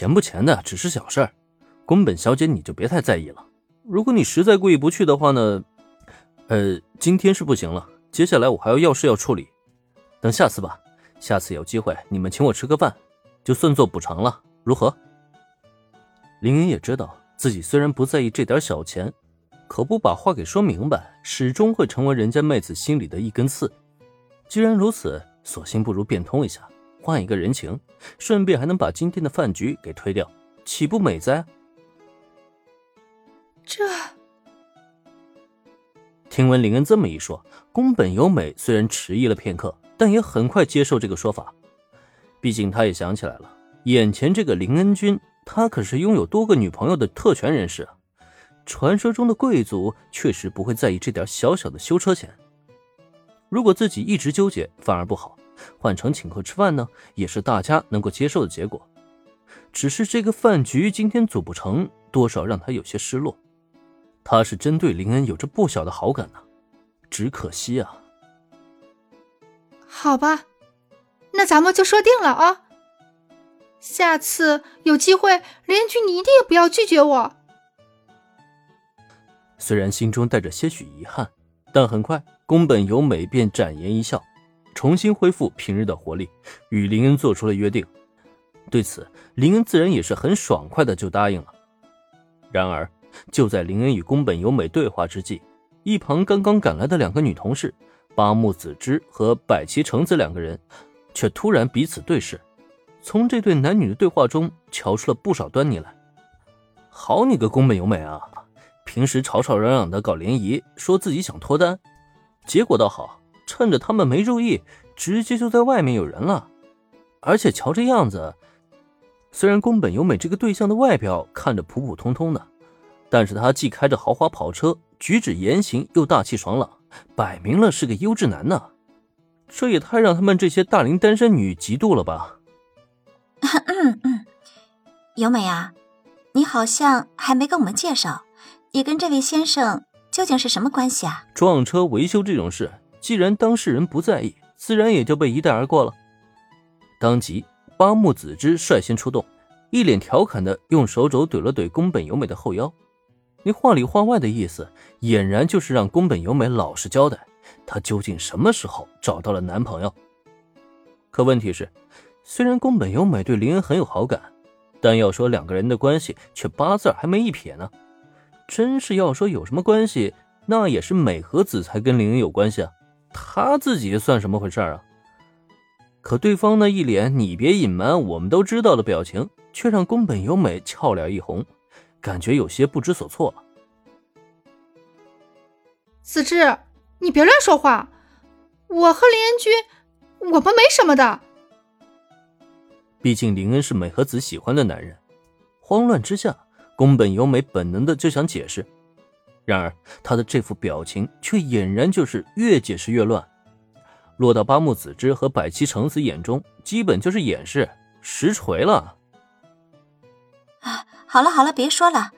钱不钱的只是小事儿，宫本小姐你就别太在意了。如果你实在过意不去的话呢，呃，今天是不行了，接下来我还有要事要处理，等下次吧。下次有机会你们请我吃个饭，就算做补偿了，如何？林恩也知道自己虽然不在意这点小钱，可不把话给说明白，始终会成为人家妹子心里的一根刺。既然如此，索性不如变通一下。换一个人情，顺便还能把今天的饭局给推掉，岂不美哉？这听闻林恩这么一说，宫本由美虽然迟疑了片刻，但也很快接受这个说法。毕竟他也想起来了，眼前这个林恩君，他可是拥有多个女朋友的特权人士啊。传说中的贵族确实不会在意这点小小的修车钱。如果自己一直纠结，反而不好。换成请客吃饭呢，也是大家能够接受的结果。只是这个饭局今天组不成，多少让他有些失落。他是真对林恩有着不小的好感呢，只可惜啊。好吧，那咱们就说定了啊。下次有机会，林恩君你一定不要拒绝我。虽然心中带着些许遗憾，但很快宫本由美便展颜一笑。重新恢复平日的活力，与林恩做出了约定。对此，林恩自然也是很爽快的就答应了。然而，就在林恩与宫本由美对话之际，一旁刚刚赶来的两个女同事八木子之和百崎橙子两个人，却突然彼此对视，从这对男女的对话中瞧出了不少端倪来。好你个宫本由美啊！平时吵吵嚷嚷的搞联谊，说自己想脱单，结果倒好。趁着他们没注意，直接就在外面有人了。而且瞧这样子，虽然宫本由美这个对象的外表看着普普通通的，但是他既开着豪华跑车，举止言行又大气爽朗，摆明了是个优质男呢。这也太让他们这些大龄单身女嫉妒了吧？嗯嗯，由美啊，你好像还没跟我们介绍，你跟这位先生究竟是什么关系啊？撞车维修这种事。既然当事人不在意，自然也就被一带而过了。当即，八木子之率先出动，一脸调侃的用手肘怼了怼宫本由美的后腰。你话里话外的意思，俨然就是让宫本由美老实交代，她究竟什么时候找到了男朋友。可问题是，虽然宫本由美对林恩很有好感，但要说两个人的关系，却八字还没一撇呢。真是要说有什么关系，那也是美和子才跟林恩有关系啊。他自己算什么回事啊？可对方那一脸“你别隐瞒，我们都知道”的表情，却让宫本由美俏脸一红，感觉有些不知所措了。子之，你别乱说话，我和林恩君，我们没什么的。毕竟林恩是美和子喜欢的男人，慌乱之下，宫本由美本能的就想解释。然而，他的这副表情却俨然就是越解释越乱，落到八木子之和百七橙子眼中，基本就是掩饰，实锤了。啊，好了好了，别说了。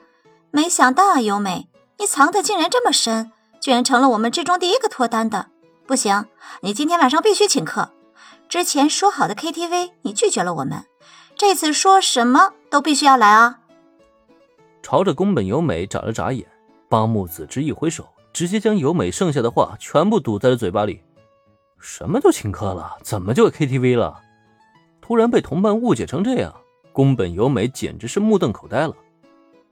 没想到啊，由美，你藏的竟然这么深，居然成了我们之中第一个脱单的。不行，你今天晚上必须请客。之前说好的 KTV，你拒绝了我们，这次说什么都必须要来啊！朝着宫本由美眨了眨眼。八木子之一挥手，直接将由美剩下的话全部堵在了嘴巴里。什么就请客了？怎么就 KTV 了？突然被同伴误解成这样，宫本由美简直是目瞪口呆了。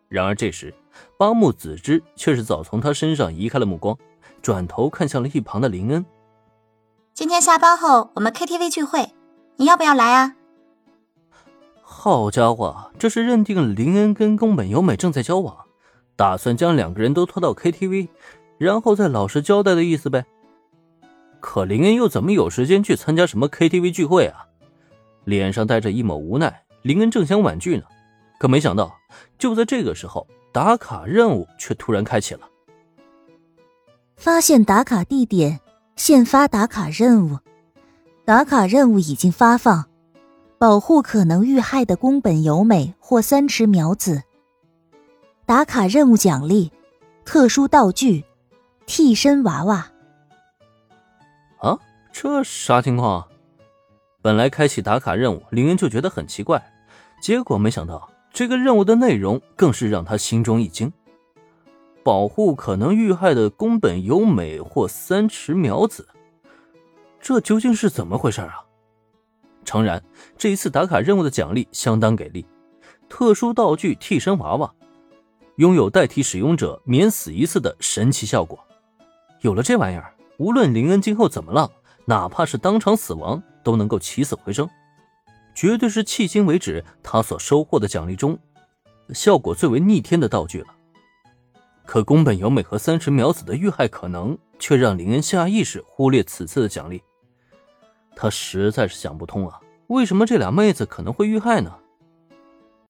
然而这时，八木子之却是早从他身上移开了目光，转头看向了一旁的林恩。今天下班后我们 KTV 聚会，你要不要来啊？好家伙，这是认定林恩跟宫本由美正在交往。打算将两个人都拖到 KTV，然后再老实交代的意思呗。可林恩又怎么有时间去参加什么 KTV 聚会啊？脸上带着一抹无奈，林恩正想婉拒呢，可没想到就在这个时候，打卡任务却突然开启了。发现打卡地点，现发打卡任务。打卡任务已经发放，保护可能遇害的宫本由美或三池苗子。打卡任务奖励：特殊道具，替身娃娃。啊，这啥情况？本来开启打卡任务，林恩就觉得很奇怪，结果没想到，这个任务的内容更是让他心中一惊：保护可能遇害的宫本由美或三池苗子，这究竟是怎么回事啊？诚然，这一次打卡任务的奖励相当给力，特殊道具替身娃娃，拥有代替使用者免死一次的神奇效果。有了这玩意儿，无论林恩今后怎么浪，哪怕是当场死亡，都能够起死回生，绝对是迄今为止他所收获的奖励中效果最为逆天的道具了。可宫本由美和三池苗子的遇害可能，却让林恩下意识忽略此次的奖励。他实在是想不通啊，为什么这俩妹子可能会遇害呢？